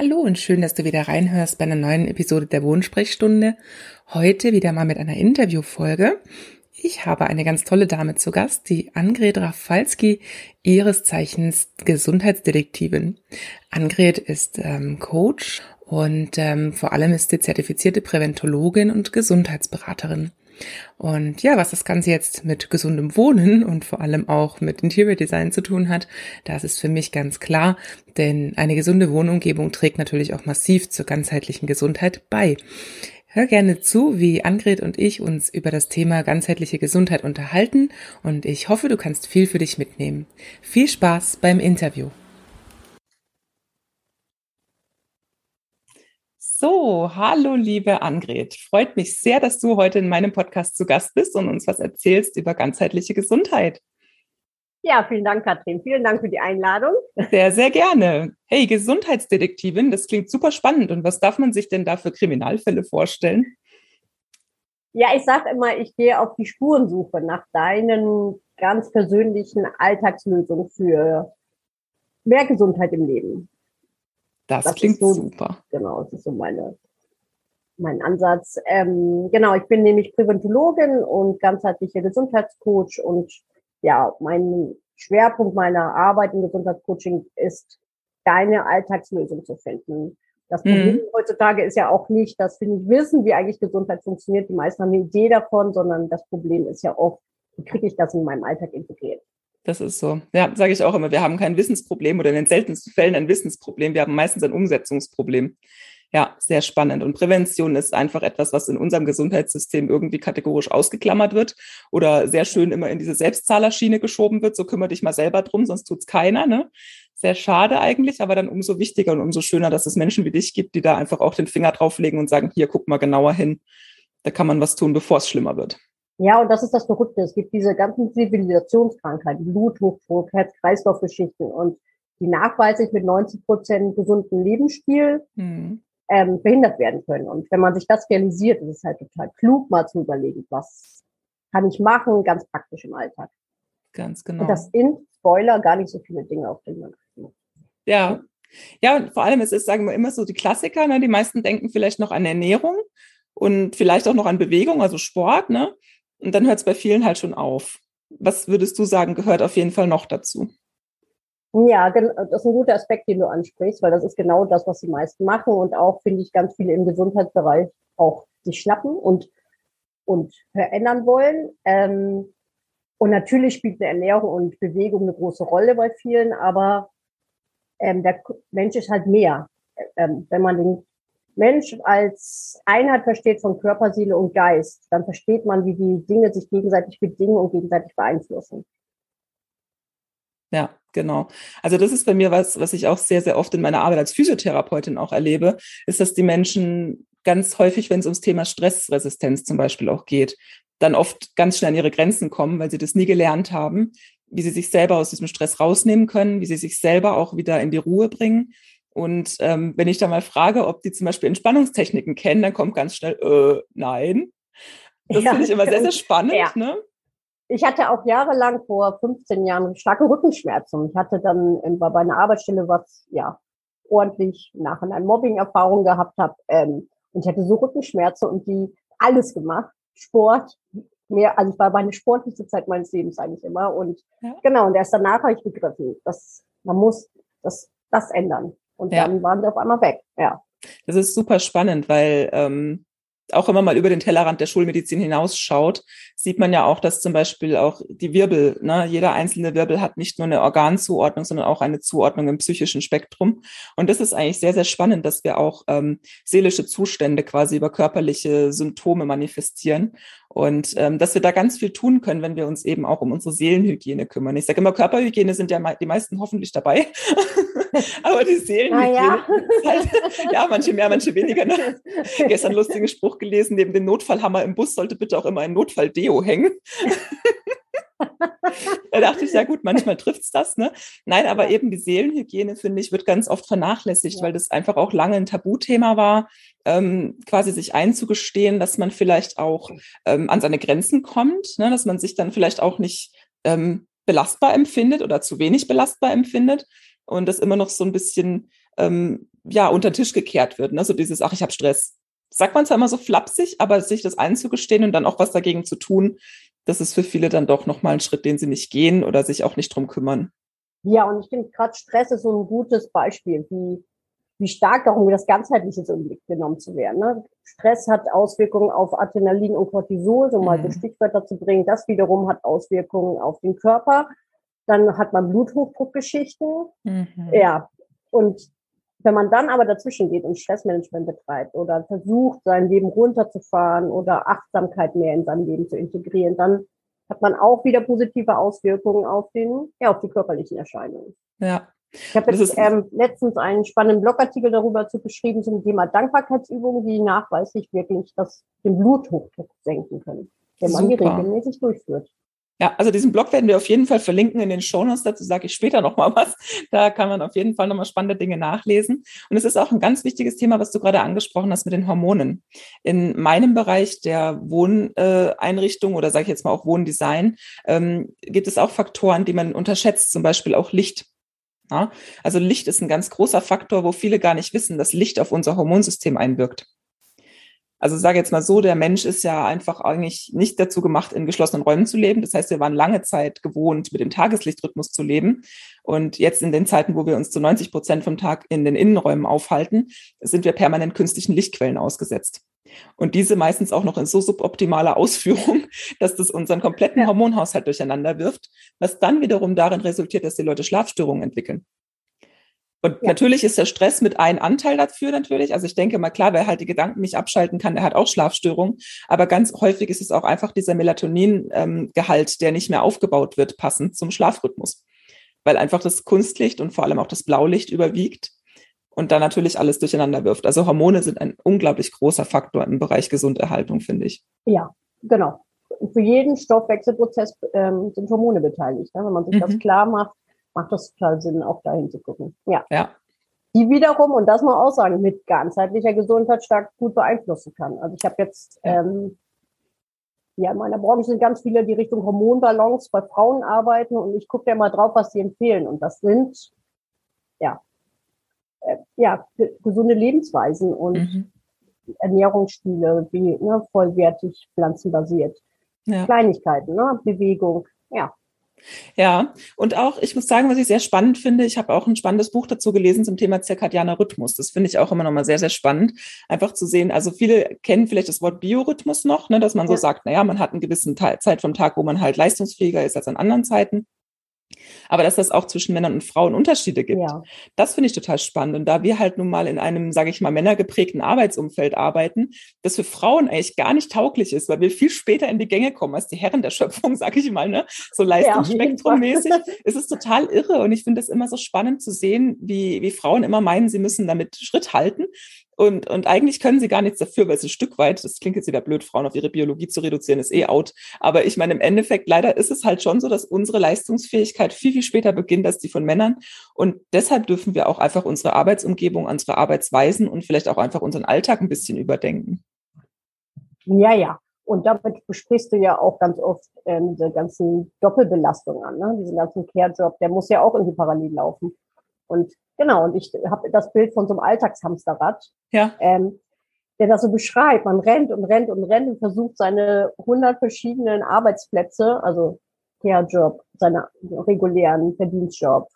Hallo und schön, dass du wieder reinhörst bei einer neuen Episode der Wohnsprechstunde. Heute wieder mal mit einer Interviewfolge. Ich habe eine ganz tolle Dame zu Gast, die Angret Rafalski, ihres Zeichens Gesundheitsdetektivin. Angret ist ähm, Coach und ähm, vor allem ist sie zertifizierte Präventologin und Gesundheitsberaterin. Und ja, was das Ganze jetzt mit gesundem Wohnen und vor allem auch mit Interior Design zu tun hat, das ist für mich ganz klar, denn eine gesunde Wohnumgebung trägt natürlich auch massiv zur ganzheitlichen Gesundheit bei. Hör gerne zu, wie Angret und ich uns über das Thema ganzheitliche Gesundheit unterhalten und ich hoffe, du kannst viel für dich mitnehmen. Viel Spaß beim Interview. So, hallo liebe Angret. Freut mich sehr, dass du heute in meinem Podcast zu Gast bist und uns was erzählst über ganzheitliche Gesundheit. Ja, vielen Dank, Katrin. Vielen Dank für die Einladung. Sehr, sehr gerne. Hey, Gesundheitsdetektivin, das klingt super spannend. Und was darf man sich denn da für Kriminalfälle vorstellen? Ja, ich sage immer, ich gehe auf die Spurensuche nach deinen ganz persönlichen Alltagslösungen für mehr Gesundheit im Leben. Das, das klingt so, super. Genau, das ist so meine, mein Ansatz. Ähm, genau, ich bin nämlich Präventologin und ganzheitlicher Gesundheitscoach und ja, mein Schwerpunkt meiner Arbeit im Gesundheitscoaching ist, deine Alltagslösung zu finden. Das Problem mhm. heutzutage ist ja auch nicht, dass wir nicht wissen, wie eigentlich Gesundheit funktioniert. Die meisten haben eine Idee davon, sondern das Problem ist ja oft, wie kriege ich das in meinem Alltag integriert? Das ist so. Ja, sage ich auch immer. Wir haben kein Wissensproblem oder in den seltensten Fällen ein Wissensproblem. Wir haben meistens ein Umsetzungsproblem. Ja, sehr spannend. Und Prävention ist einfach etwas, was in unserem Gesundheitssystem irgendwie kategorisch ausgeklammert wird oder sehr schön immer in diese Selbstzahlerschiene geschoben wird. So kümmere dich mal selber drum, sonst tut's keiner. Ne? Sehr schade eigentlich, aber dann umso wichtiger und umso schöner, dass es Menschen wie dich gibt, die da einfach auch den Finger drauflegen und sagen, hier, guck mal genauer hin. Da kann man was tun, bevor es schlimmer wird. Ja, und das ist das Verrückte. Es gibt diese ganzen Zivilisationskrankheiten, Bluthochdruck, Herz-Kreislauf-Geschichten und die nachweislich mit 90 Prozent gesunden Lebensstil mhm. ähm, verhindert werden können. Und wenn man sich das realisiert, ist es halt total klug, mal zu überlegen, was kann ich machen, ganz praktisch im Alltag. Ganz genau. Und das sind, Spoiler, gar nicht so viele Dinge, auf denen man achten muss. Ja. Ja, und vor allem, es ist, sagen wir immer so die Klassiker, ne? die meisten denken vielleicht noch an Ernährung und vielleicht auch noch an Bewegung, also Sport, ne? Und dann hört es bei vielen halt schon auf. Was würdest du sagen, gehört auf jeden Fall noch dazu? Ja, das ist ein guter Aspekt, den du ansprichst, weil das ist genau das, was die meisten machen und auch, finde ich, ganz viele im Gesundheitsbereich auch sich schnappen und, und verändern wollen. Ähm, und natürlich spielt eine Ernährung und Bewegung eine große Rolle bei vielen, aber ähm, der Mensch ist halt mehr. Ähm, wenn man den Mensch als Einheit versteht von Körper, Seele und Geist, dann versteht man, wie die Dinge sich gegenseitig bedingen und gegenseitig beeinflussen. Ja, genau. Also das ist bei mir was, was ich auch sehr, sehr oft in meiner Arbeit als Physiotherapeutin auch erlebe, ist, dass die Menschen ganz häufig, wenn es ums Thema Stressresistenz zum Beispiel auch geht, dann oft ganz schnell an ihre Grenzen kommen, weil sie das nie gelernt haben, wie sie sich selber aus diesem Stress rausnehmen können, wie sie sich selber auch wieder in die Ruhe bringen und ähm, wenn ich da mal frage, ob die zum Beispiel Entspannungstechniken kennen, dann kommt ganz schnell, äh, nein. Das ja, finde ich immer sehr, sehr spannend. Ja. Ne? Ich hatte auch jahrelang vor 15 Jahren starke Rückenschmerzen. Ich hatte dann bei meiner Arbeitsstelle was, ja, ordentlich nach einer Mobbing-Erfahrung gehabt habe. Ähm, und ich hatte so Rückenschmerzen und die alles gemacht. Sport, mehr, also ich war meine sportlichste Zeit meines Lebens eigentlich immer. Und ja. genau, und erst danach habe ich begriffen, dass man muss das, das ändern. Und ja. dann waren sie auf einmal weg, ja. Das ist super spannend, weil ähm, auch immer mal über den Tellerrand der Schulmedizin hinausschaut, sieht man ja auch, dass zum Beispiel auch die Wirbel, ne, jeder einzelne Wirbel hat nicht nur eine Organzuordnung, sondern auch eine Zuordnung im psychischen Spektrum. Und das ist eigentlich sehr, sehr spannend, dass wir auch ähm, seelische Zustände quasi über körperliche Symptome manifestieren. Und ähm, dass wir da ganz viel tun können, wenn wir uns eben auch um unsere Seelenhygiene kümmern. Ich sage immer, Körperhygiene sind ja die meisten hoffentlich dabei. Aber die Seelenhygiene, ja. Halt, ja, manche mehr, manche weniger. Ne? Gestern lustigen Spruch gelesen, neben dem Notfallhammer im Bus sollte bitte auch immer ein Notfalldeo hängen. da dachte ich, ja gut, manchmal trifft es das, ne? Nein, aber eben die Seelenhygiene, finde ich, wird ganz oft vernachlässigt, ja. weil das einfach auch lange ein Tabuthema war, ähm, quasi sich einzugestehen, dass man vielleicht auch ähm, an seine Grenzen kommt, ne? dass man sich dann vielleicht auch nicht ähm, belastbar empfindet oder zu wenig belastbar empfindet und das immer noch so ein bisschen ähm, ja unter den Tisch gekehrt wird. Ne? So dieses, ach, ich habe Stress. Sagt man zwar immer so flapsig, aber sich das einzugestehen und dann auch was dagegen zu tun, das ist für viele dann doch nochmal ein Schritt, den sie nicht gehen oder sich auch nicht drum kümmern. Ja, und ich finde gerade Stress ist so ein gutes Beispiel, wie, wie stark darum wie das ganzheitliche so im Blick genommen zu werden. Ne? Stress hat Auswirkungen auf Adrenalin und Cortisol, so mal mhm. so Stichwörter zu bringen. Das wiederum hat Auswirkungen auf den Körper. Dann hat man Bluthochdruckgeschichten. Mhm. Ja, und wenn man dann aber dazwischen geht und Stressmanagement betreibt oder versucht, sein Leben runterzufahren oder Achtsamkeit mehr in sein Leben zu integrieren, dann hat man auch wieder positive Auswirkungen auf den, ja, auf die körperlichen Erscheinungen. Ja. Ich habe jetzt ähm, letztens einen spannenden Blogartikel darüber zu geschrieben zum Thema Dankbarkeitsübungen, die nachweislich wirklich das, den Bluthochdruck senken können, wenn man die regelmäßig durchführt. Ja, also diesen Blog werden wir auf jeden Fall verlinken in den Shownotes. Dazu sage ich später nochmal was. Da kann man auf jeden Fall nochmal spannende Dinge nachlesen. Und es ist auch ein ganz wichtiges Thema, was du gerade angesprochen hast mit den Hormonen. In meinem Bereich der Wohneinrichtung oder sage ich jetzt mal auch Wohndesign ähm, gibt es auch Faktoren, die man unterschätzt, zum Beispiel auch Licht. Ja? Also Licht ist ein ganz großer Faktor, wo viele gar nicht wissen, dass Licht auf unser Hormonsystem einwirkt. Also sage jetzt mal so, der Mensch ist ja einfach eigentlich nicht dazu gemacht, in geschlossenen Räumen zu leben. Das heißt, wir waren lange Zeit gewohnt, mit dem Tageslichtrhythmus zu leben. Und jetzt in den Zeiten, wo wir uns zu 90 Prozent vom Tag in den Innenräumen aufhalten, sind wir permanent künstlichen Lichtquellen ausgesetzt. Und diese meistens auch noch in so suboptimaler Ausführung, dass das unseren kompletten Hormonhaushalt durcheinander wirft, was dann wiederum darin resultiert, dass die Leute Schlafstörungen entwickeln. Und ja. natürlich ist der Stress mit ein Anteil dafür natürlich. Also ich denke mal, klar, wer halt die Gedanken nicht abschalten kann, der hat auch Schlafstörungen. Aber ganz häufig ist es auch einfach dieser Melatonin-Gehalt, ähm, der nicht mehr aufgebaut wird, passend zum Schlafrhythmus. Weil einfach das Kunstlicht und vor allem auch das Blaulicht überwiegt und dann natürlich alles durcheinander wirft. Also Hormone sind ein unglaublich großer Faktor im Bereich Gesunderhaltung, finde ich. Ja, genau. Für jeden Stoffwechselprozess ähm, sind Hormone beteiligt. Ne? Wenn man sich mhm. das klar macht, macht das total Sinn, auch dahin zu gucken. Ja. ja. Die wiederum, und das muss man auch sagen, mit ganzheitlicher Gesundheit stark gut beeinflussen kann. Also ich habe jetzt, ja. ähm, ja, in meiner Branche sind ganz viele, die Richtung Hormonbalance bei Frauen arbeiten und ich gucke ja mal drauf, was sie empfehlen. Und das sind, ja, äh, ja, gesunde Lebensweisen und mhm. Ernährungsstile, wie ne, vollwertig pflanzenbasiert. Ja. Kleinigkeiten, ne, Bewegung, ja. Ja, und auch, ich muss sagen, was ich sehr spannend finde, ich habe auch ein spannendes Buch dazu gelesen zum Thema zirkadianer Rhythmus. Das finde ich auch immer nochmal sehr, sehr spannend, einfach zu sehen. Also viele kennen vielleicht das Wort Biorhythmus noch, ne, dass man so sagt, naja, man hat einen gewissen Teil, Zeit vom Tag, wo man halt leistungsfähiger ist als an anderen Zeiten. Aber dass das auch zwischen Männern und Frauen Unterschiede gibt, ja. das finde ich total spannend. Und da wir halt nun mal in einem, sage ich mal, männergeprägten Arbeitsumfeld arbeiten, das für Frauen eigentlich gar nicht tauglich ist, weil wir viel später in die Gänge kommen als die Herren der Schöpfung, sage ich mal, ne? so leistungsspektrummäßig, ja, ist es total irre. Und ich finde es immer so spannend zu sehen, wie, wie Frauen immer meinen, sie müssen damit Schritt halten. Und, und eigentlich können sie gar nichts dafür, weil sie ein Stück weit, das klingt jetzt wieder blöd, Frauen auf ihre Biologie zu reduzieren, ist eh out. Aber ich meine, im Endeffekt, leider ist es halt schon so, dass unsere Leistungsfähigkeit viel, viel später beginnt als die von Männern. Und deshalb dürfen wir auch einfach unsere Arbeitsumgebung, unsere Arbeitsweisen und vielleicht auch einfach unseren Alltag ein bisschen überdenken. Ja, ja. Und damit besprichst du ja auch ganz oft ähm, diese ganzen Doppelbelastungen an, ne? diesen ganzen Care-Job, der muss ja auch irgendwie parallel laufen. Und genau, und ich habe das Bild von so einem Alltagshamsterrad, ja. ähm, der das so beschreibt. Man rennt und rennt und rennt und versucht seine hundert verschiedenen Arbeitsplätze, also Care-Job, seine regulären Verdienstjob,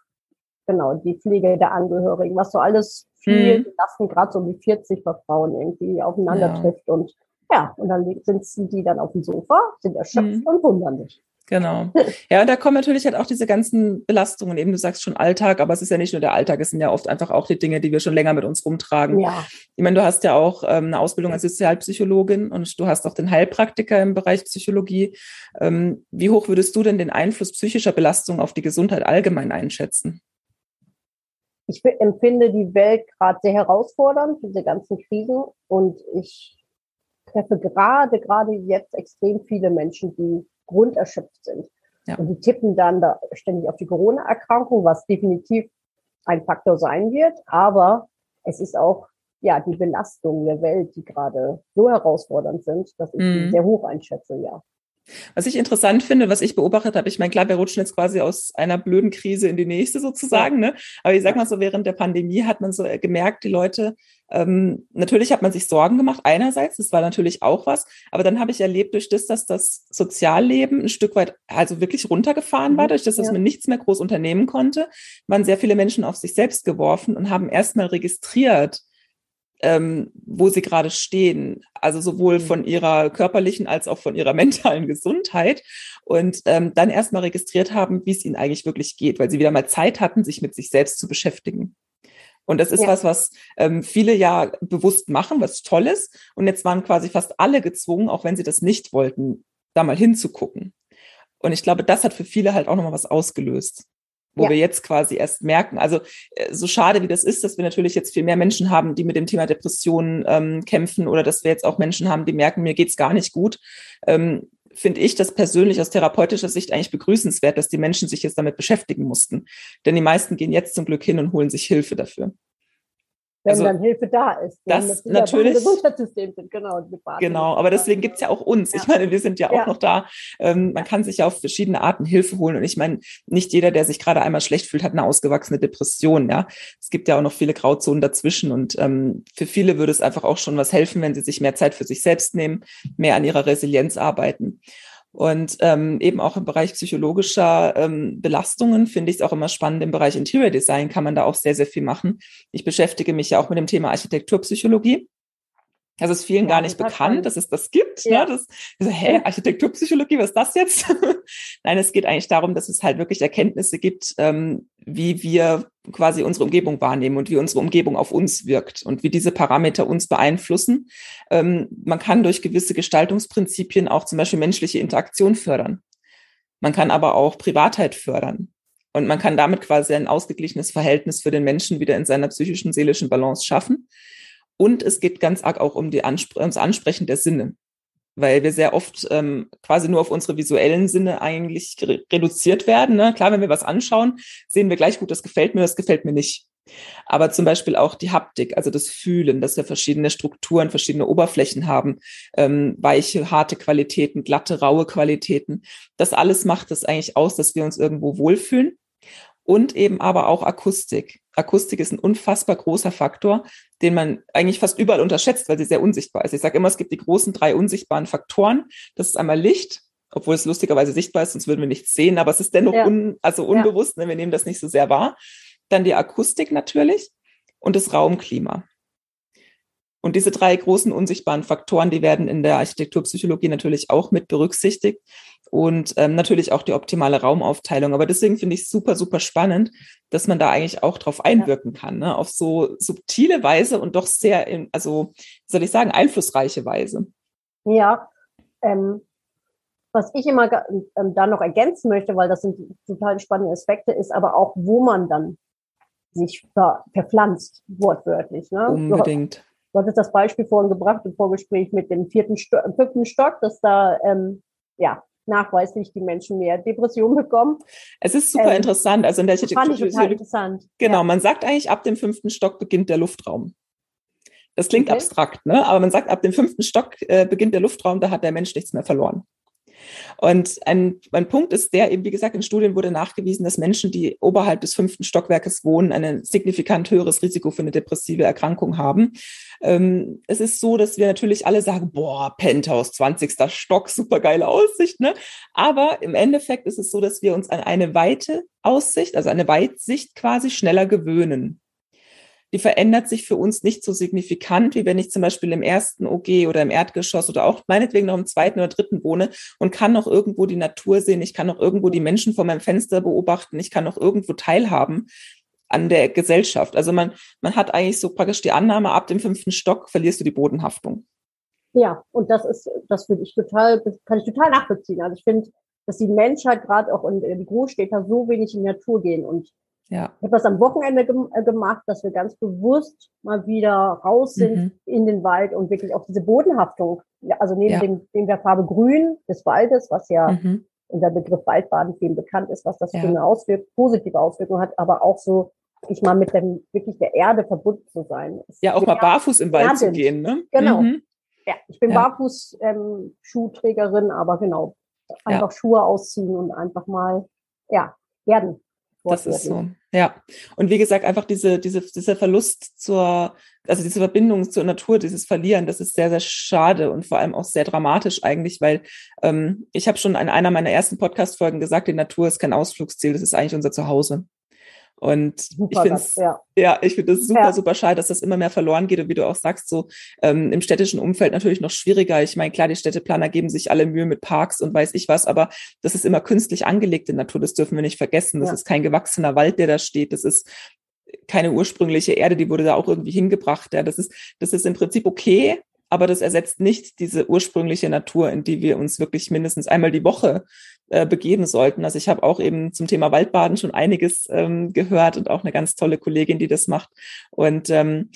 genau, die Pflege der Angehörigen, was so alles viel mhm. Lasten gerade so um die 40 bei Frauen irgendwie aufeinander ja. trifft und Ja, und dann sitzen die dann auf dem Sofa, sind erschöpft mhm. und wundern sich. Genau. Ja, und da kommen natürlich halt auch diese ganzen Belastungen, eben du sagst schon Alltag, aber es ist ja nicht nur der Alltag, es sind ja oft einfach auch die Dinge, die wir schon länger mit uns rumtragen. Ja. Ich meine, du hast ja auch ähm, eine Ausbildung als Sozialpsychologin und du hast auch den Heilpraktiker im Bereich Psychologie. Ähm, wie hoch würdest du denn den Einfluss psychischer Belastung auf die Gesundheit allgemein einschätzen? Ich empfinde die Welt gerade sehr herausfordernd, diese ganzen Krisen. Und ich treffe gerade, gerade jetzt extrem viele Menschen, die grunderschöpft sind. Ja. Und die tippen dann da ständig auf die Corona-Erkrankung, was definitiv ein Faktor sein wird. Aber es ist auch ja die Belastung der Welt, die gerade so herausfordernd sind, dass ich mhm. sehr hoch einschätze, ja. Was ich interessant finde, was ich beobachtet habe, ich meine, klar, wir rutschen jetzt quasi aus einer blöden Krise in die nächste sozusagen, ne? Aber ich sag mal so, während der Pandemie hat man so gemerkt, die Leute, ähm, natürlich hat man sich Sorgen gemacht, einerseits, das war natürlich auch was, aber dann habe ich erlebt, durch das, dass das Sozialleben ein Stück weit also wirklich runtergefahren war, mhm. durch das, dass ja. man nichts mehr groß unternehmen konnte, waren sehr viele Menschen auf sich selbst geworfen und haben erstmal registriert, ähm, wo sie gerade stehen, also sowohl mhm. von ihrer körperlichen als auch von ihrer mentalen Gesundheit und ähm, dann erstmal registriert haben, wie es ihnen eigentlich wirklich geht, weil sie wieder mal Zeit hatten, sich mit sich selbst zu beschäftigen. Und das ist ja. was, was ähm, viele ja bewusst machen, was toll ist. Und jetzt waren quasi fast alle gezwungen, auch wenn sie das nicht wollten, da mal hinzugucken. Und ich glaube, das hat für viele halt auch nochmal was ausgelöst wo ja. wir jetzt quasi erst merken. Also äh, so schade wie das ist, dass wir natürlich jetzt viel mehr Menschen haben, die mit dem Thema Depressionen ähm, kämpfen oder dass wir jetzt auch Menschen haben, die merken, mir geht's gar nicht gut, ähm, finde ich das persönlich aus therapeutischer Sicht eigentlich begrüßenswert, dass die Menschen sich jetzt damit beschäftigen mussten. Denn die meisten gehen jetzt zum Glück hin und holen sich Hilfe dafür wenn also, dann Hilfe da ist. Das natürlich. Gesundheitssystem sind, genau. Genau, aber deswegen gibt's ja auch uns. Ja. Ich meine, wir sind ja auch ja. noch da. Ähm, man kann sich ja auf verschiedene Arten Hilfe holen. Und ich meine, nicht jeder, der sich gerade einmal schlecht fühlt, hat eine ausgewachsene Depression. Ja, es gibt ja auch noch viele Grauzonen dazwischen. Und ähm, für viele würde es einfach auch schon was helfen, wenn sie sich mehr Zeit für sich selbst nehmen, mehr an ihrer Resilienz arbeiten. Und ähm, eben auch im Bereich psychologischer ähm, Belastungen finde ich es auch immer spannend. Im Bereich Interior Design kann man da auch sehr, sehr viel machen. Ich beschäftige mich ja auch mit dem Thema Architekturpsychologie. Das ist vielen ja, gar nicht bekannt, dass es das gibt. Ne? Ja. Ne? Das, also, hä, Architekturpsychologie, was ist das jetzt? Nein, es geht eigentlich darum, dass es halt wirklich Erkenntnisse gibt, ähm, wie wir quasi unsere Umgebung wahrnehmen und wie unsere Umgebung auf uns wirkt und wie diese Parameter uns beeinflussen. Ähm, man kann durch gewisse Gestaltungsprinzipien auch zum Beispiel menschliche Interaktion fördern. Man kann aber auch Privatheit fördern. Und man kann damit quasi ein ausgeglichenes Verhältnis für den Menschen wieder in seiner psychischen, seelischen Balance schaffen. Und es geht ganz arg auch um die Anspr ums Ansprechen der Sinne, weil wir sehr oft ähm, quasi nur auf unsere visuellen Sinne eigentlich re reduziert werden. Ne? Klar, wenn wir was anschauen, sehen wir gleich gut, das gefällt mir, das gefällt mir nicht. Aber zum Beispiel auch die Haptik, also das Fühlen, dass wir verschiedene Strukturen, verschiedene Oberflächen haben, ähm, weiche, harte Qualitäten, glatte, raue Qualitäten. Das alles macht es eigentlich aus, dass wir uns irgendwo wohlfühlen und eben aber auch Akustik. Akustik ist ein unfassbar großer Faktor, den man eigentlich fast überall unterschätzt, weil sie sehr unsichtbar ist. Ich sage immer, es gibt die großen drei unsichtbaren Faktoren. Das ist einmal Licht, obwohl es lustigerweise sichtbar ist, sonst würden wir nichts sehen, aber es ist dennoch ja. un, also unbewusst, ja. ne? wir nehmen das nicht so sehr wahr. Dann die Akustik natürlich und das Raumklima. Und diese drei großen unsichtbaren Faktoren, die werden in der Architekturpsychologie natürlich auch mit berücksichtigt und ähm, natürlich auch die optimale Raumaufteilung. Aber deswegen finde ich super, super spannend, dass man da eigentlich auch drauf einwirken kann, ne? auf so subtile Weise und doch sehr, in, also, soll ich sagen, einflussreiche Weise. Ja, ähm, was ich immer ähm, da noch ergänzen möchte, weil das sind total spannende Aspekte, ist aber auch, wo man dann sich ver, verpflanzt, wortwörtlich. Ne? Unbedingt. Du hattest das Beispiel vorhin gebracht im Vorgespräch mit dem vierten Sto fünften Stock, dass da ähm, ja nachweislich die Menschen mehr Depressionen bekommen. Es ist super ähm, interessant. Also in der Architektur. interessant. Genau, ja. man sagt eigentlich, ab dem fünften Stock beginnt der Luftraum. Das klingt okay. abstrakt, ne? aber man sagt, ab dem fünften Stock äh, beginnt der Luftraum, da hat der Mensch nichts mehr verloren. Und ein, ein Punkt ist der, eben wie gesagt, in Studien wurde nachgewiesen, dass Menschen, die oberhalb des fünften Stockwerkes wohnen, ein signifikant höheres Risiko für eine depressive Erkrankung haben. Ähm, es ist so, dass wir natürlich alle sagen, boah, Penthouse, 20. Stock, super geile Aussicht, ne? Aber im Endeffekt ist es so, dass wir uns an eine weite Aussicht, also eine Weitsicht quasi schneller gewöhnen. Die verändert sich für uns nicht so signifikant, wie wenn ich zum Beispiel im ersten OG oder im Erdgeschoss oder auch meinetwegen noch im zweiten oder dritten wohne und kann noch irgendwo die Natur sehen, ich kann noch irgendwo die Menschen vor meinem Fenster beobachten, ich kann noch irgendwo teilhaben an der Gesellschaft. Also man, man hat eigentlich so praktisch die Annahme, ab dem fünften Stock verlierst du die Bodenhaftung. Ja, und das ist, das würde ich total, kann ich total nachvollziehen. Also ich finde, dass die Menschheit gerade auch in, die Großstädter so wenig in die Natur gehen. Und ja. ich habe das am Wochenende ge äh, gemacht, dass wir ganz bewusst mal wieder raus sind mhm. in den Wald und wirklich auch diese Bodenhaftung, also neben ja. dem, dem der Farbe Grün des Waldes, was ja mhm. unter Begriff Waldbaden vielen bekannt ist, was das ja. für eine Auswirkung, positive Auswirkung hat, aber auch so ich mal mit dem, wirklich der Erde verbunden zu sein. Ja, auch mal barfuß im Wald zu gehen, ne? Genau. Mhm. Ja, ich bin ja. Barfuß-Schuhträgerin, ähm, aber genau, einfach ja. Schuhe ausziehen und einfach mal, ja, erden. Das ist so, ja. Und wie gesagt, einfach diese, diese, dieser Verlust zur, also diese Verbindung zur Natur, dieses Verlieren, das ist sehr, sehr schade und vor allem auch sehr dramatisch eigentlich, weil ähm, ich habe schon in einer meiner ersten Podcast-Folgen gesagt, die Natur ist kein Ausflugsziel, das ist eigentlich unser Zuhause. Und super ich finde es ja. ja, ich finde es super, ja. super schade, dass das immer mehr verloren geht. Und wie du auch sagst, so ähm, im städtischen Umfeld natürlich noch schwieriger. Ich meine, klar, die Städteplaner geben sich alle Mühe mit Parks und weiß ich was, aber das ist immer künstlich angelegte Natur, das dürfen wir nicht vergessen. Das ja. ist kein gewachsener Wald, der da steht. Das ist keine ursprüngliche Erde, die wurde da auch irgendwie hingebracht. Ja, das ist, das ist im Prinzip okay, aber das ersetzt nicht diese ursprüngliche Natur, in die wir uns wirklich mindestens einmal die Woche äh, begeben sollten. Also ich habe auch eben zum Thema Waldbaden schon einiges ähm, gehört und auch eine ganz tolle Kollegin, die das macht. Und ähm,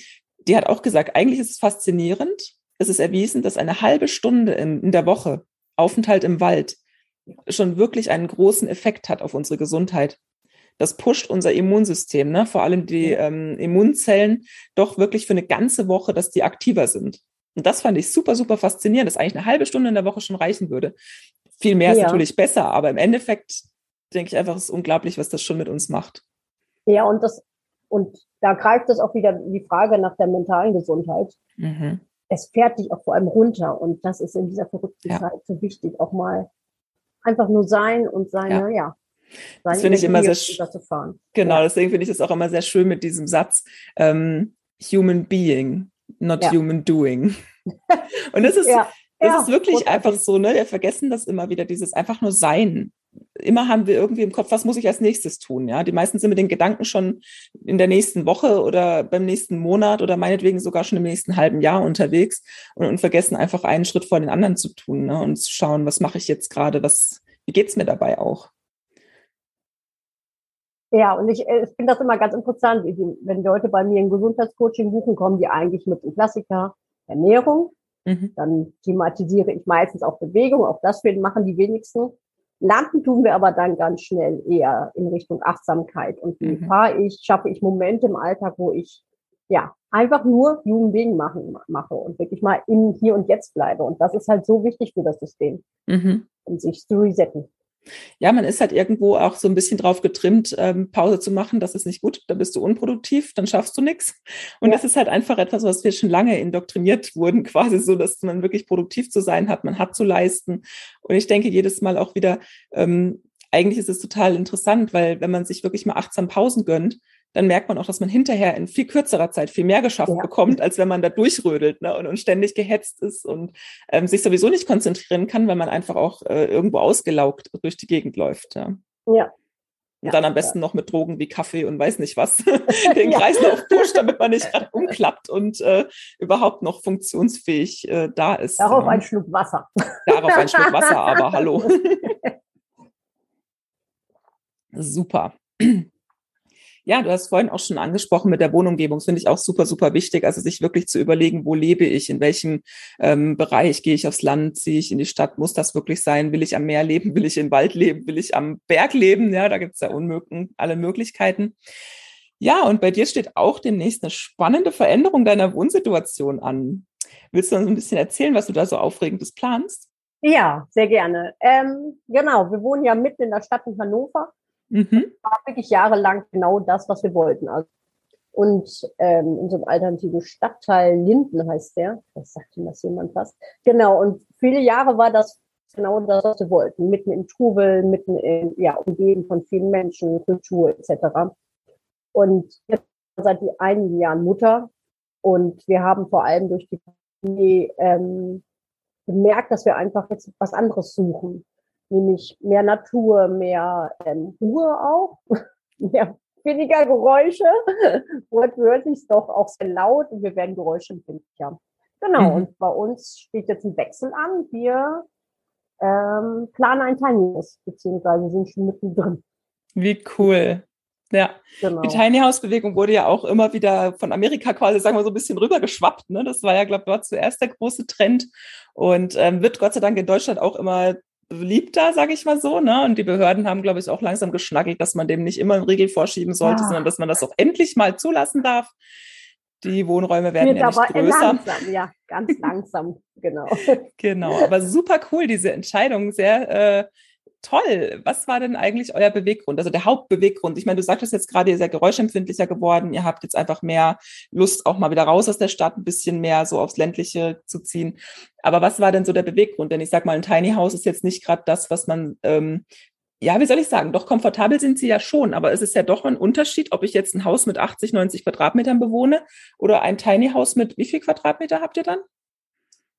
die hat auch gesagt, eigentlich ist es faszinierend. Es ist erwiesen, dass eine halbe Stunde in, in der Woche Aufenthalt im Wald schon wirklich einen großen Effekt hat auf unsere Gesundheit das pusht unser Immunsystem, ne? vor allem die ähm, Immunzellen, doch wirklich für eine ganze Woche, dass die aktiver sind. Und das fand ich super, super faszinierend, dass eigentlich eine halbe Stunde in der Woche schon reichen würde. Viel mehr ist natürlich besser, aber im Endeffekt denke ich einfach, es ist unglaublich, was das schon mit uns macht. Ja, und das, und da greift es auch wieder die Frage nach der mentalen Gesundheit. Mhm. Es fährt dich auch vor allem runter und das ist in dieser verrückten ja. Zeit so wichtig, auch mal einfach nur sein und seine, ja, ja das finde ich immer sehr schön. Genau, ja. deswegen finde ich es auch immer sehr schön mit diesem Satz, ähm, Human Being not ja. human doing. Und das ist, ja. Das ja, ist wirklich einfach so, ne? Wir vergessen das immer wieder, dieses einfach nur Sein. Immer haben wir irgendwie im Kopf, was muss ich als nächstes tun? Ja, die meisten sind mit den Gedanken schon in der nächsten Woche oder beim nächsten Monat oder meinetwegen sogar schon im nächsten halben Jahr unterwegs und, und vergessen einfach einen Schritt vor den anderen zu tun ne? und zu schauen, was mache ich jetzt gerade, was, wie geht's mir dabei auch? Ja, und ich, äh, ich finde das immer ganz interessant, wenn Leute bei mir ein Gesundheitscoaching buchen, kommen die eigentlich mit dem Klassiker Ernährung. Mhm. Dann thematisiere ich meistens auch Bewegung, auch das machen die wenigsten. Landen tun wir aber dann ganz schnell eher in Richtung Achtsamkeit. Und wie mhm. fahre ich, schaffe ich Momente im Alltag, wo ich ja einfach nur Jugendwegen machen, mache und wirklich mal im Hier und Jetzt bleibe. Und das ist halt so wichtig für das System, mhm. um sich zu resetten ja, man ist halt irgendwo auch so ein bisschen drauf getrimmt, ähm, Pause zu machen. Das ist nicht gut, da bist du unproduktiv, dann schaffst du nichts. Und ja. das ist halt einfach etwas, was wir schon lange indoktriniert wurden, quasi so, dass man wirklich produktiv zu sein hat, man hat zu leisten. Und ich denke jedes Mal auch wieder, ähm, eigentlich ist es total interessant, weil wenn man sich wirklich mal achtsam Pausen gönnt, dann merkt man auch, dass man hinterher in viel kürzerer Zeit viel mehr geschafft ja. bekommt, als wenn man da durchrödelt ne, und, und ständig gehetzt ist und ähm, sich sowieso nicht konzentrieren kann, weil man einfach auch äh, irgendwo ausgelaugt durch die Gegend läuft. Ja. ja. Und dann am besten noch mit Drogen wie Kaffee und weiß nicht was den Kreislauf pusht, damit man nicht gerade umklappt und äh, überhaupt noch funktionsfähig äh, da ist. Darauf ja. ein Schluck Wasser. Darauf ein Schluck Wasser, aber hallo. Super. Ja, du hast vorhin auch schon angesprochen mit der Wohnumgebung, finde ich auch super, super wichtig. Also sich wirklich zu überlegen, wo lebe ich, in welchem ähm, Bereich gehe ich aufs Land, ziehe ich in die Stadt, muss das wirklich sein? Will ich am Meer leben, will ich im Wald leben, will ich am Berg leben? Ja, da gibt es ja unmöglich, alle Möglichkeiten. Ja, und bei dir steht auch demnächst eine spannende Veränderung deiner Wohnsituation an. Willst du uns ein bisschen erzählen, was du da so Aufregendes planst? Ja, sehr gerne. Ähm, genau, wir wohnen ja mitten in der Stadt in Hannover Mhm. War wirklich jahrelang genau das, was wir wollten. Also, und ähm, in so einem alternativen Stadtteil Linden heißt der. Was sagt denn das jemand was? Genau, und viele Jahre war das genau das, was wir wollten. Mitten im Trubel, mitten in, ja, umgeben von vielen Menschen, Kultur etc. Und jetzt seit einigen Jahren Mutter und wir haben vor allem durch die ähm, gemerkt, dass wir einfach jetzt was anderes suchen, nämlich mehr Natur, mehr ähm, Ruhe auch, mehr, weniger Geräusche, wortwörtlich doch auch sehr laut und wir werden geräuschempfindlicher. Genau, mhm. und bei uns steht jetzt ein Wechsel an. Wir ähm, planen ein Tiny House, beziehungsweise sind schon mittendrin. Wie cool. Ja, genau. die Tiny House Bewegung wurde ja auch immer wieder von Amerika quasi, sagen wir so ein bisschen rübergeschwappt. Ne? Das war ja, glaube ich, dort zuerst der große Trend und ähm, wird Gott sei Dank in Deutschland auch immer beliebter, sage ich mal so. Ne? Und die Behörden haben, glaube ich, auch langsam geschnackelt, dass man dem nicht immer einen Riegel vorschieben sollte, ja. sondern dass man das auch endlich mal zulassen darf. Die Wohnräume werden Wird ja nicht größer. Langsam, ja, ganz langsam, genau. genau, aber super cool, diese Entscheidung, sehr äh, toll. Was war denn eigentlich euer Beweggrund, also der Hauptbeweggrund? Ich meine, du sagtest jetzt gerade, ihr seid geräuschempfindlicher geworden, ihr habt jetzt einfach mehr Lust, auch mal wieder raus aus der Stadt, ein bisschen mehr so aufs ländliche zu ziehen. Aber was war denn so der Beweggrund? Denn ich sag mal, ein Tiny House ist jetzt nicht gerade das, was man ähm, ja, wie soll ich sagen, doch komfortabel sind sie ja schon, aber es ist ja doch ein Unterschied, ob ich jetzt ein Haus mit 80, 90 Quadratmetern bewohne oder ein Tiny House mit wie viel Quadratmeter habt ihr dann?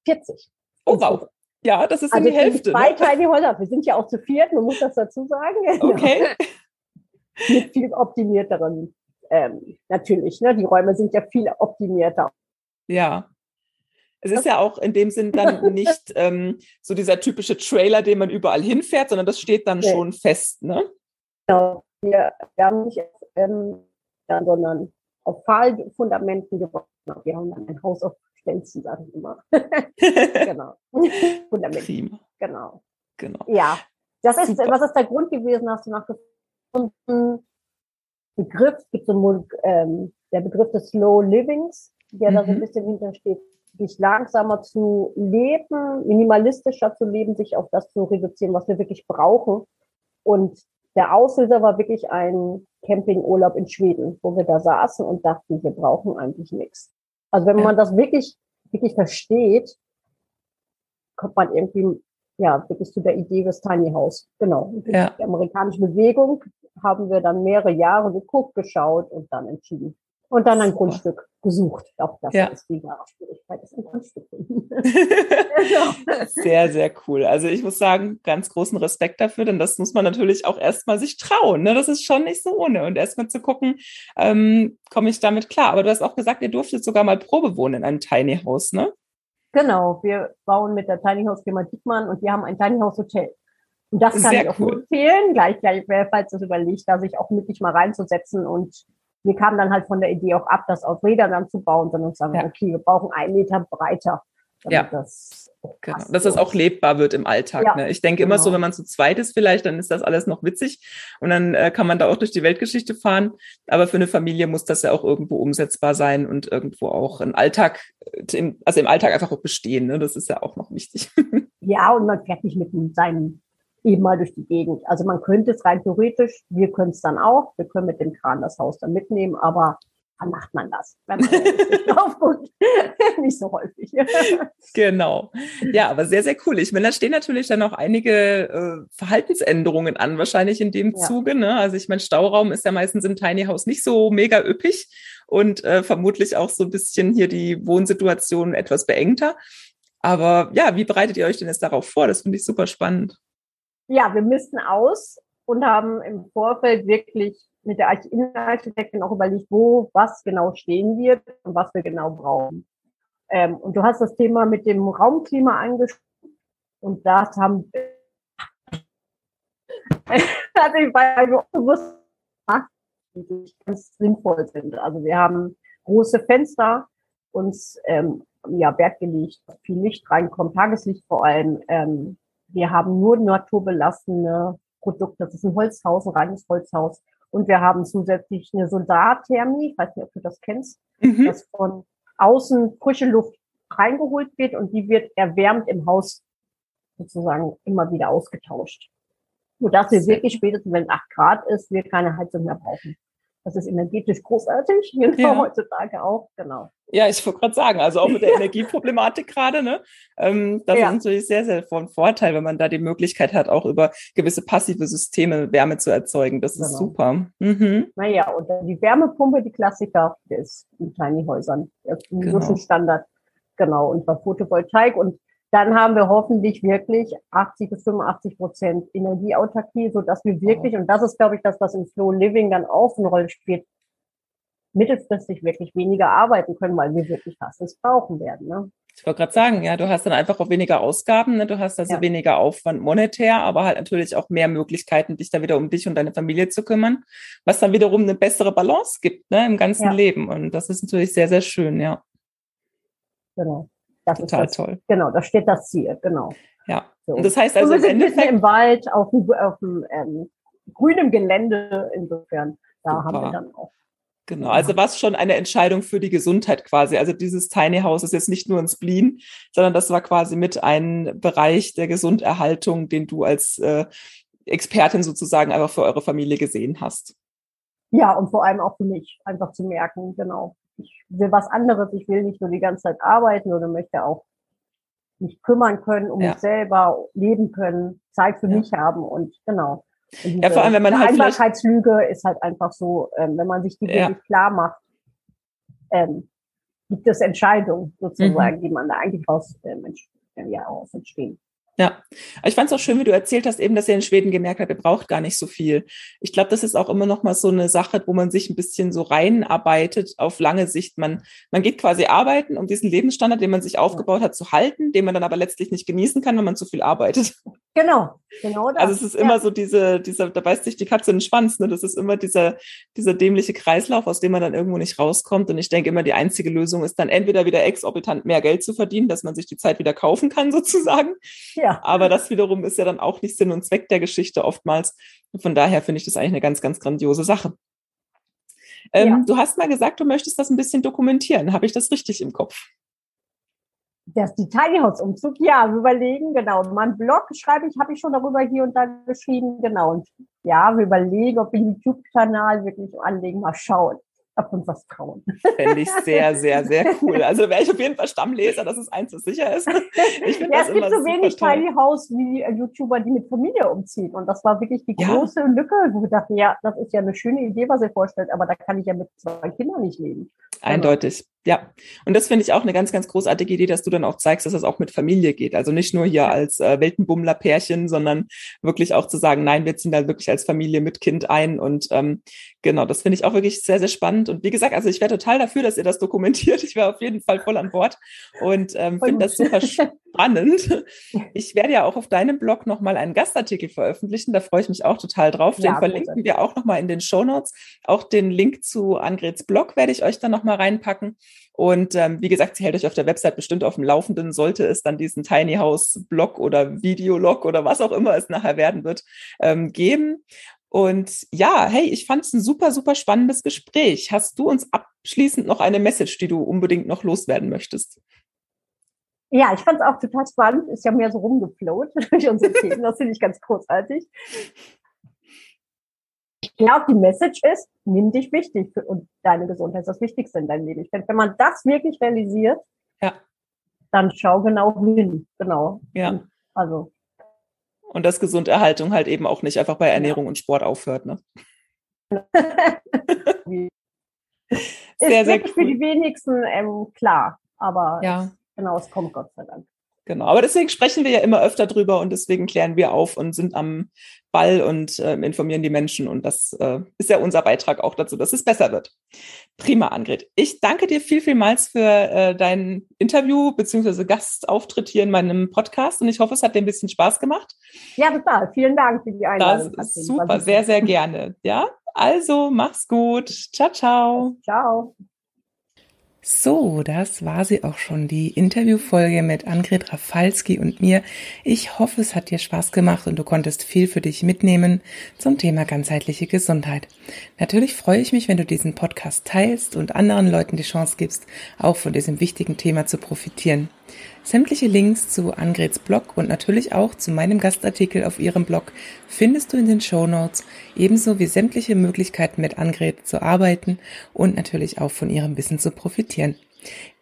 40. Oh, wow. Ja, das ist also die Hälfte. Zwei ne? Tiny. Wir sind ja auch zu viert, man muss das dazu sagen. Okay. Mit viel optimierteren, ähm, natürlich. Ne? Die Räume sind ja viel optimierter. Ja. Es ist ja auch in dem Sinn dann nicht ähm, so dieser typische Trailer, den man überall hinfährt, sondern das steht dann nee. schon fest, ne? Genau. Wir, wir haben nicht, ähm, sondern auf Pfahlfundamenten gebaut. Wir haben dann ein Haus auf Stelzen, sage ich immer. genau. Fundament. Prima. Genau. Genau. Ja. Das ist, was ist der Grund gewesen? Hast du nachgefunden? Begriff, es gibt so einen, ähm, der Begriff des Slow Livings, der mhm. da so ein mhm. bisschen hintersteht, sich langsamer zu leben, minimalistischer zu leben, sich auf das zu reduzieren, was wir wirklich brauchen. Und der Auslöser war wirklich ein Campingurlaub in Schweden, wo wir da saßen und dachten, wir brauchen eigentlich nichts. Also wenn man das wirklich, wirklich versteht, kommt man irgendwie, ja, wirklich zu der Idee des Tiny House. Genau. Ja. Die amerikanische Bewegung haben wir dann mehrere Jahre geguckt, geschaut und dann entschieden. Und dann ein Super. Grundstück gesucht. Auch das ja. ist die wahre Schwierigkeit, ist ein Grundstück sehr, sehr cool. Also ich muss sagen, ganz großen Respekt dafür, denn das muss man natürlich auch erstmal sich trauen. Ne? Das ist schon nicht so ohne. Und erstmal zu gucken, ähm, komme ich damit klar. Aber du hast auch gesagt, ihr durftet sogar mal Probe wohnen in einem Tiny House, ne? Genau, wir bauen mit der Tiny House Firma Diekmann und wir haben ein Tiny House Hotel. Und das kann Sehr ich auch cool. empfehlen, gleich, gleich, falls es überlegt, da sich auch wirklich mal reinzusetzen und wir kamen dann halt von der Idee auch ab, das auf Rädern dann zu bauen, sondern sagen, ja. okay, wir brauchen einen Meter breiter. Ja. Das genau. dass es auch lebbar wird im Alltag. Ja, ne? Ich denke genau. immer so, genau. wenn man zu zweit ist vielleicht, dann ist das alles noch witzig und dann äh, kann man da auch durch die Weltgeschichte fahren. Aber für eine Familie muss das ja auch irgendwo umsetzbar sein und irgendwo auch im Alltag, äh, also im Alltag einfach auch bestehen. Ne? Das ist ja auch noch wichtig. Ja, und man fährt nicht mit seinen eben mal durch die Gegend. Also man könnte es rein theoretisch, wir können es dann auch, wir können mit dem Kran das Haus dann mitnehmen, aber wann macht man das, wenn man nicht drauf guckt? nicht so häufig. genau. Ja, aber sehr, sehr cool. Ich meine, da stehen natürlich dann auch einige äh, Verhaltensänderungen an, wahrscheinlich in dem ja. Zuge. Ne? Also ich meine, Stauraum ist ja meistens im Tiny House nicht so mega üppig und äh, vermutlich auch so ein bisschen hier die Wohnsituation etwas beengter. Aber ja, wie bereitet ihr euch denn jetzt darauf vor? Das finde ich super spannend ja, wir missten aus und haben im Vorfeld wirklich mit der Innenarchitektin auch überlegt, wo was genau stehen wird und was wir genau brauchen. Ähm, und du hast das Thema mit dem Raumklima angesprochen und das haben also ich war bewusst, die ganz sinnvoll sind. Also wir haben große Fenster uns ähm, ja Wert gelegt, viel Licht reinkommt, Tageslicht vor allem. Ähm, wir haben nur naturbelassene Produkte. Das ist ein Holzhaus, ein reines Holzhaus. Und wir haben zusätzlich eine Solarthermie, ich weiß nicht, ob du das kennst, mhm. dass von außen frische Luft reingeholt wird und die wird erwärmt im Haus sozusagen immer wieder ausgetauscht. Sodass wir wirklich spätestens, wenn acht Grad ist, wir keine Heizung mehr brauchen. Das ist energetisch großartig, genau, ja. heutzutage auch, genau. Ja, ich wollte gerade sagen, also auch mit der Energieproblematik gerade, ne? Ähm, das ja. ist natürlich sehr, sehr von Vorteil, wenn man da die Möglichkeit hat, auch über gewisse passive Systeme Wärme zu erzeugen. Das genau. ist super. Mhm. Naja, und die Wärmepumpe, die Klassiker, der ist in Tiny Häusern. Der ist genau. so Standard. Genau. Und bei Photovoltaik und dann haben wir hoffentlich wirklich 80 bis 85 Prozent Energieautarkie, so dass wir wirklich, und das ist, glaube ich, das, was im Flow Living dann auch eine Rolle spielt, mittelfristig wirklich weniger arbeiten können, weil wir wirklich fast es brauchen werden. Ne? Ich wollte gerade sagen, ja, du hast dann einfach auch weniger Ausgaben, ne? du hast also ja. weniger Aufwand monetär, aber halt natürlich auch mehr Möglichkeiten, dich da wieder um dich und deine Familie zu kümmern, was dann wiederum eine bessere Balance gibt ne, im ganzen ja. Leben. Und das ist natürlich sehr, sehr schön, ja. Genau. Das Total ist das, toll. Genau, da steht das Ziel, genau. Ja. So. Und das heißt also. Und wir sind mitten im Wald, auf dem, auf dem ähm, grünem Gelände, insofern, da Super. haben wir dann auch Genau, also was schon eine Entscheidung für die Gesundheit quasi. Also dieses Tiny House ist jetzt nicht nur ein Spleen, sondern das war quasi mit ein Bereich der Gesunderhaltung, den du als äh, Expertin sozusagen einfach für eure Familie gesehen hast. Ja, und vor allem auch für mich, einfach zu merken, genau. Will was anderes, ich will nicht nur die ganze Zeit arbeiten oder möchte auch mich kümmern können, um ja. mich selber leben können, Zeit für ja. mich haben und genau. Ja, vor allem, wenn man halt Einbarkeitslüge ist halt einfach so, ähm, wenn man sich die wirklich klar macht, ähm, gibt es Entscheidungen sozusagen, mhm. die man da eigentlich raus, ähm, ja, raus entstehen. Ja, ich fand es auch schön, wie du erzählt hast, eben, dass ihr in Schweden gemerkt habt, ihr braucht gar nicht so viel. Ich glaube, das ist auch immer noch mal so eine Sache, wo man sich ein bisschen so reinarbeitet auf lange Sicht. Man, man geht quasi arbeiten, um diesen Lebensstandard, den man sich aufgebaut hat, zu halten, den man dann aber letztlich nicht genießen kann, wenn man zu viel arbeitet. Genau, genau das. Also es ist immer ja. so diese, dieser, da beißt sich die Katze in den Schwanz, ne? Das ist immer dieser, dieser dämliche Kreislauf, aus dem man dann irgendwo nicht rauskommt. Und ich denke immer, die einzige Lösung ist dann entweder wieder exorbitant mehr Geld zu verdienen, dass man sich die Zeit wieder kaufen kann, sozusagen. Ja. Aber das wiederum ist ja dann auch nicht Sinn und Zweck der Geschichte oftmals. Von daher finde ich das eigentlich eine ganz, ganz grandiose Sache. Ähm, ja. Du hast mal gesagt, du möchtest das ein bisschen dokumentieren. Habe ich das richtig im Kopf? Das die Tiny House Umzug, ja, wir überlegen, genau. Mein Blog schreibe ich, habe ich schon darüber hier und da geschrieben, genau. Und ja, wir überlegen, ob wir den YouTube-Kanal wirklich anlegen, mal schauen ob uns was trauen. Fände ich sehr, sehr, sehr cool. Also wäre ich auf jeden Fall Stammleser, dass es eins so sicher ist. Ich ja, es gibt so wenig Tiny House wie YouTuber, die mit Familie umziehen. Und das war wirklich die ja. große Lücke, wo wir dachten, ja, das ist ja eine schöne Idee, was ihr vorstellt, aber da kann ich ja mit zwei Kindern nicht leben. Eindeutig. Ja, und das finde ich auch eine ganz, ganz großartige Idee, dass du dann auch zeigst, dass es auch mit Familie geht. Also nicht nur hier als äh, Weltenbummler-Pärchen, sondern wirklich auch zu sagen, nein, wir ziehen da wirklich als Familie mit Kind ein. Und ähm, genau, das finde ich auch wirklich sehr, sehr spannend. Und wie gesagt, also ich wäre total dafür, dass ihr das dokumentiert. Ich wäre auf jeden Fall voll an Bord und ähm, finde das super spannend. Ich werde ja auch auf deinem Blog nochmal einen Gastartikel veröffentlichen. Da freue ich mich auch total drauf. Den ja, verlinken wir auch nochmal in den Show Notes. Auch den Link zu Angrets Blog werde ich euch dann nochmal reinpacken. Und ähm, wie gesagt, sie hält euch auf der Website bestimmt auf dem Laufenden, sollte es dann diesen Tiny House Blog oder Videolog oder was auch immer es nachher werden wird, ähm, geben. Und ja, hey, ich fand es ein super, super spannendes Gespräch. Hast du uns abschließend noch eine Message, die du unbedingt noch loswerden möchtest? Ja, ich fand es auch total spannend. Ist ja mehr so rumgefloat durch unsere Themen. Das finde ich ganz großartig ich glaube, die Message ist, nimm dich wichtig für, und deine Gesundheit ist das Wichtigste in deinem Leben. Ich denke, wenn man das wirklich realisiert, ja. dann schau genau hin. Genau. Ja. Also. Und dass Gesunderhaltung halt eben auch nicht einfach bei Ernährung ja. und Sport aufhört, ne? sehr, ist sehr cool. für die wenigsten ähm, klar, aber ja. Genau, es kommt Gott sei Dank. Genau, aber deswegen sprechen wir ja immer öfter drüber und deswegen klären wir auf und sind am Ball und äh, informieren die Menschen. Und das äh, ist ja unser Beitrag auch dazu, dass es besser wird. Prima, Angrid. Ich danke dir viel, vielmals für äh, dein Interview bzw. Gastauftritt hier in meinem Podcast und ich hoffe, es hat dir ein bisschen Spaß gemacht. Ja, total. Vielen Dank für die Einladung. Das ist super, sehr, sehr gerne. Ja, also mach's gut. Ciao, ciao. Ciao. So, das war sie auch schon, die Interviewfolge mit Angrid Rafalski und mir. Ich hoffe, es hat dir Spaß gemacht und du konntest viel für dich mitnehmen zum Thema ganzheitliche Gesundheit. Natürlich freue ich mich, wenn du diesen Podcast teilst und anderen Leuten die Chance gibst, auch von diesem wichtigen Thema zu profitieren. Sämtliche Links zu Angrets Blog und natürlich auch zu meinem Gastartikel auf ihrem Blog findest du in den Show Notes, ebenso wie sämtliche Möglichkeiten mit Angret zu arbeiten und natürlich auch von ihrem Wissen zu profitieren.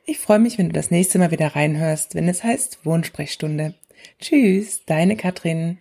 Ich freue mich, wenn du das nächste Mal wieder reinhörst, wenn es heißt Wohnsprechstunde. Tschüss, deine Katrin.